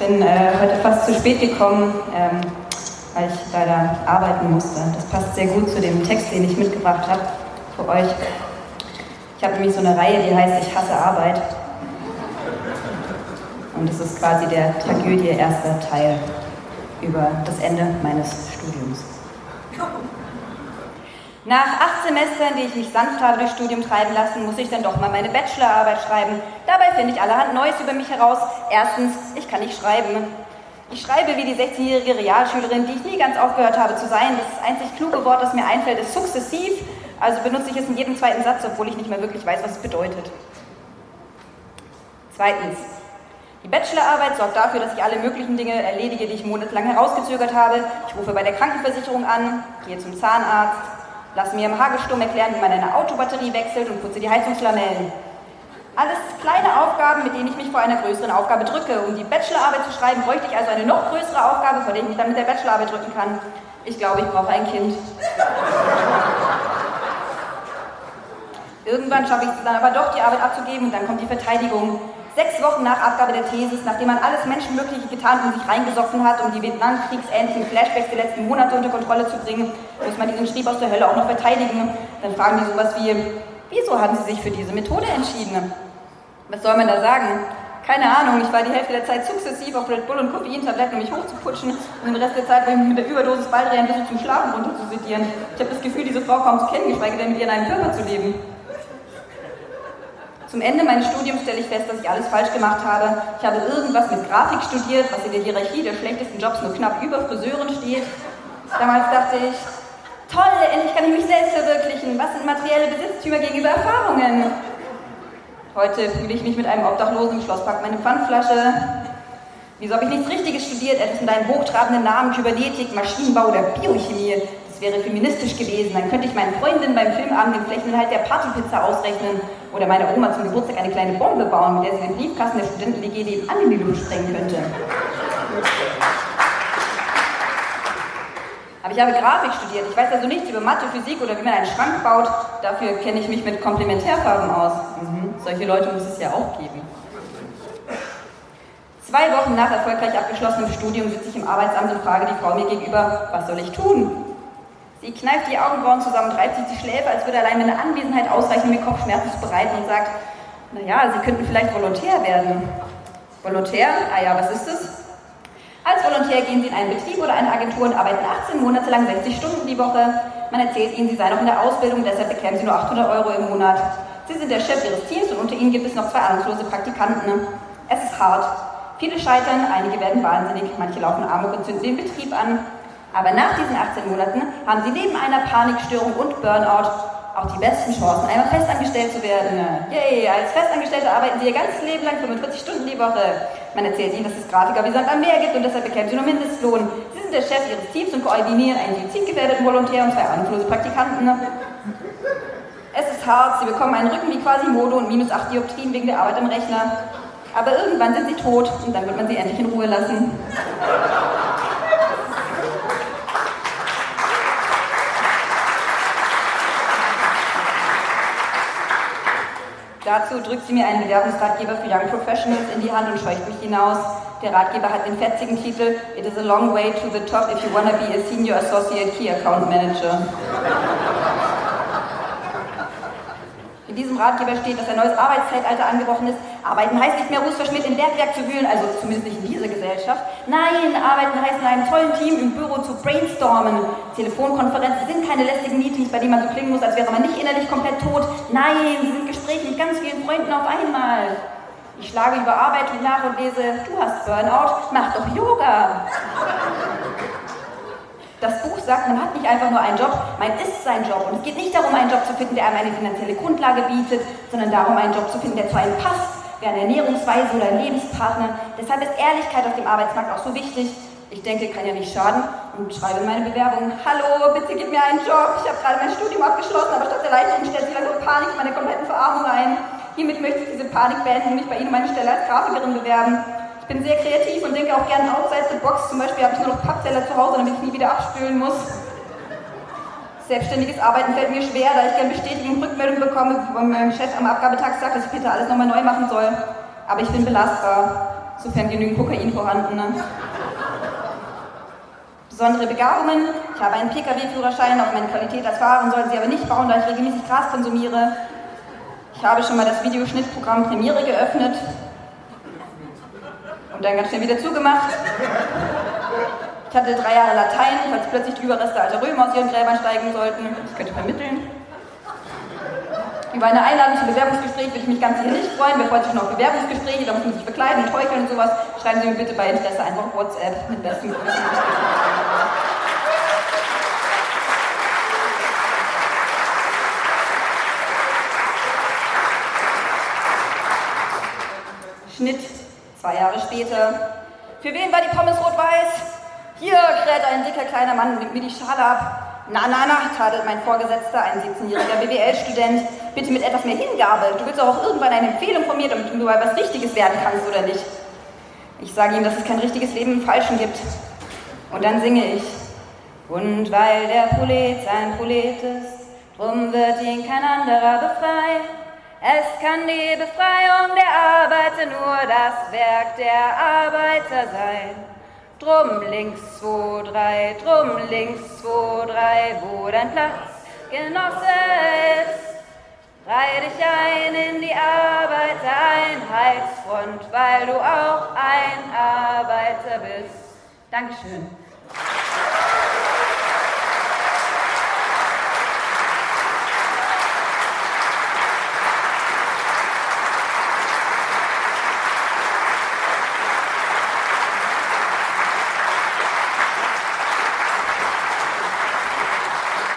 Ich bin äh, heute fast zu spät gekommen, ähm, weil ich leider arbeiten musste. Das passt sehr gut zu dem Text, den ich mitgebracht habe für euch. Ich habe nämlich so eine Reihe, die heißt Ich hasse Arbeit. Und es ist quasi der Tragödie erster Teil über das Ende meines Studiums. Nach acht Semestern, die ich mich sanft habe durchs Studium treiben lassen, muss ich dann doch mal meine Bachelorarbeit schreiben. Dabei finde ich allerhand Neues über mich heraus. Erstens, ich kann nicht schreiben. Ich schreibe wie die 16-jährige Realschülerin, die ich nie ganz aufgehört habe zu sein. Das einzig kluge Wort, das mir einfällt, ist sukzessiv. Also benutze ich es in jedem zweiten Satz, obwohl ich nicht mehr wirklich weiß, was es bedeutet. Zweitens, die Bachelorarbeit sorgt dafür, dass ich alle möglichen Dinge erledige, die ich monatelang herausgezögert habe. Ich rufe bei der Krankenversicherung an, gehe zum Zahnarzt, lasse mir im Hagesturm erklären, wie man eine Autobatterie wechselt und putze die Heizungslamellen. Alles kleine Aufgaben, mit denen ich mich vor einer größeren Aufgabe drücke. Um die Bachelorarbeit zu schreiben, bräuchte ich also eine noch größere Aufgabe, vor der ich mich dann mit der Bachelorarbeit drücken kann. Ich glaube, ich brauche ein Kind. Irgendwann schaffe ich es dann aber doch, die Arbeit abzugeben und dann kommt die Verteidigung. Sechs Wochen nach Abgabe der Thesis, nachdem man alles Menschenmögliche getan und sich reingesoffen hat, um die Vietnamkriegsähnlichen Flashbacks der letzten Monate unter Kontrolle zu bringen, muss man diesen Schrieb aus der Hölle auch noch verteidigen. Dann fragen die sowas wie, wieso haben Sie sich für diese Methode entschieden? Was soll man da sagen? Keine Ahnung, ich war die Hälfte der Zeit sukzessiv auf Red Bull und Koffeintabletten, um mich hochzuputschen und den Rest der Zeit mit der Überdosis Baldrian versucht zum Schlafen runterzusedieren. Ich habe das Gefühl, diese Frau kaum zu kennen, geschweige denn mit ihr in einem Körper zu leben. Zum Ende meines Studiums stelle ich fest, dass ich alles falsch gemacht habe. Ich habe irgendwas mit Grafik studiert, was in der Hierarchie der schlechtesten Jobs nur knapp über Friseuren steht. Damals dachte ich, toll, endlich kann ich mich selbst verwirklichen. Was sind materielle Besitztümer gegenüber Erfahrungen? Heute fühle ich mich mit einem Obdachlosen im Schlosspark meine Pfandflasche. Wieso habe ich nichts Richtiges studiert? Etwas mit einem hochtrabenden Namen, Kybernetik, Maschinenbau oder Biochemie. Das wäre feministisch gewesen. Dann könnte ich meinen Freundinnen beim Filmabend den Flächeninhalt der Partypizza ausrechnen oder meiner Oma zum Geburtstag eine kleine Bombe bauen, mit der sie den Briefkasten der Studenten-WG nebenan in die Luft sprengen könnte. Aber ich habe Grafik studiert. Ich weiß also nichts über Mathe, Physik oder wie man einen Schrank baut. Dafür kenne ich mich mit Komplementärfarben aus. Mhm. Solche Leute muss es ja auch geben. Zwei Wochen nach erfolgreich abgeschlossenem Studium sitze ich im Arbeitsamt und frage die Frau mir gegenüber, was soll ich tun? Sie kneift die Augenbrauen zusammen, treibt sich die Schläfe, als würde allein meine Anwesenheit ausreichen, mir Kopfschmerzen zu bereiten und sagt, naja, Sie könnten vielleicht Volontär werden. Volontär? Ah ja, was ist das? Als Volontär gehen Sie in einen Betrieb oder eine Agentur und arbeiten 18 Monate lang 60 Stunden die Woche. Man erzählt Ihnen, Sie seien noch in der Ausbildung, deshalb bekämen Sie nur 800 Euro im Monat. Sie sind der Chef Ihres Teams und unter Ihnen gibt es noch zwei ahnungslose Praktikanten. Es ist hart. Viele scheitern, einige werden wahnsinnig, manche laufen Amok und zünden den Betrieb an. Aber nach diesen 18 Monaten haben sie neben einer Panikstörung und Burnout auch die besten Chancen, einmal festangestellt zu werden. Yay, als Festangestellte arbeiten sie ihr ganzes Leben lang 45 Stunden die Woche. Man erzählt ihnen, dass es Grafiker wie Sand am Meer gibt und deshalb bekämen sie nur Mindestlohn. Sie sind der Chef ihres Teams und koordinieren einen suizidgefährdeten Volontär und zwei ahnungslose Praktikanten. Es ist hart, sie bekommen einen Rücken wie Quasimodo und minus 8 Dioptrien wegen der Arbeit am Rechner. Aber irgendwann sind sie tot und dann wird man sie endlich in Ruhe lassen. Dazu drückt sie mir einen Bewerbungsratgeber für Young Professionals in die Hand und scheucht mich hinaus. Der Ratgeber hat den fetzigen Titel It is a long way to the top if you wanna be a senior associate key account manager. In diesem Ratgeber steht, dass ein neues Arbeitszeitalter angebrochen ist. Arbeiten heißt nicht mehr rußverschmiert im Bergwerk zu wühlen, also zumindest nicht in dieser Gesellschaft. Nein, arbeiten heißt in einem tollen Team im Büro zu brainstormen. Telefonkonferenzen sind keine lästigen Meetings, bei denen man so klingen muss, als wäre man nicht innerlich komplett tot. Nein, sie sind Gespräche mit ganz vielen Freunden auf einmal. Ich schlage über Arbeit nach und lese, du hast Burnout, mach doch Yoga. Das Buch sagt, man hat nicht einfach nur einen Job, man ist sein Job. Und es geht nicht darum, einen Job zu finden, der einem eine finanzielle Grundlage bietet, sondern darum, einen Job zu finden, der zu einem passt, wie eine Ernährungsweise oder ein Lebenspartner. Deshalb ist Ehrlichkeit auf dem Arbeitsmarkt auch so wichtig. Ich denke, kann ja nicht schaden und schreibe in meine Bewerbung, hallo, bitte gib mir einen Job. Ich habe gerade mein Studium abgeschlossen, aber statt der Erleichterung stellt sich langsam Panik in meine kompletten Verarmung ein. Hiermit möchte ich diese Panik beenden und mich bei Ihnen meine Stelle als Grafikerin bewerben bin sehr kreativ und denke auch gerne outside the box. Zum Beispiel habe ich nur noch Pappteller zu Hause, damit ich nie wieder abspülen muss. Selbstständiges Arbeiten fällt mir schwer, da ich gerne Bestätigung und Rückmeldung bekomme, wo mein Chef am Abgabetag sagt, dass ich bitte alles nochmal neu machen soll. Aber ich bin belastbar. sofern genügend Kokain vorhanden. Ne? Besondere Begabungen. Ich habe einen Pkw-Führerschein, auf meine Qualität als Fahrerin Sie aber nicht bauen, da ich regelmäßig Gras konsumiere. Ich habe schon mal das Videoschnittprogramm Premiere geöffnet und dann ganz schnell wieder zugemacht. Ich hatte drei Jahre Latein, falls plötzlich die Überreste alter Römer aus ihren Gräbern steigen sollten. Ich könnte vermitteln. Über eine Einladung zum Bewerbungsgespräch würde ich mich ganz sicher nicht freuen. Wer freut sich schon auf Bewerbungsgespräche? Da muss man sich verkleiden und heucheln und sowas. Schreiben Sie mir bitte bei Interesse einfach WhatsApp mit besten Grüßen. Schnitt, zwei Jahre später. Für wen war die Pommes rot-weiß? Hier kräht ein dicker kleiner Mann und nimmt mir die Schale ab. Na, na, na, tadelt mein Vorgesetzter, ein 17-jähriger BWL-Student. Bitte mit etwas mehr Hingabe. Du willst auch irgendwann eine Empfehlung von mir, damit du mal was Richtiges werden kannst, oder nicht? Ich sage ihm, dass es kein richtiges Leben im Falschen gibt. Und dann singe ich. Und weil der Prolet sein Prolet ist, drum wird ihn kein anderer befreien. Es kann die Befreiung der Arbeiter nur das Werk der Arbeiter sein. Drum links, zwei, drei, drum links, zwei, drei, wo dein Platz, Genosse ist. Reih dich ein in die Arbeitereinheitsfront, weil du auch ein Arbeiter bist. Dankeschön.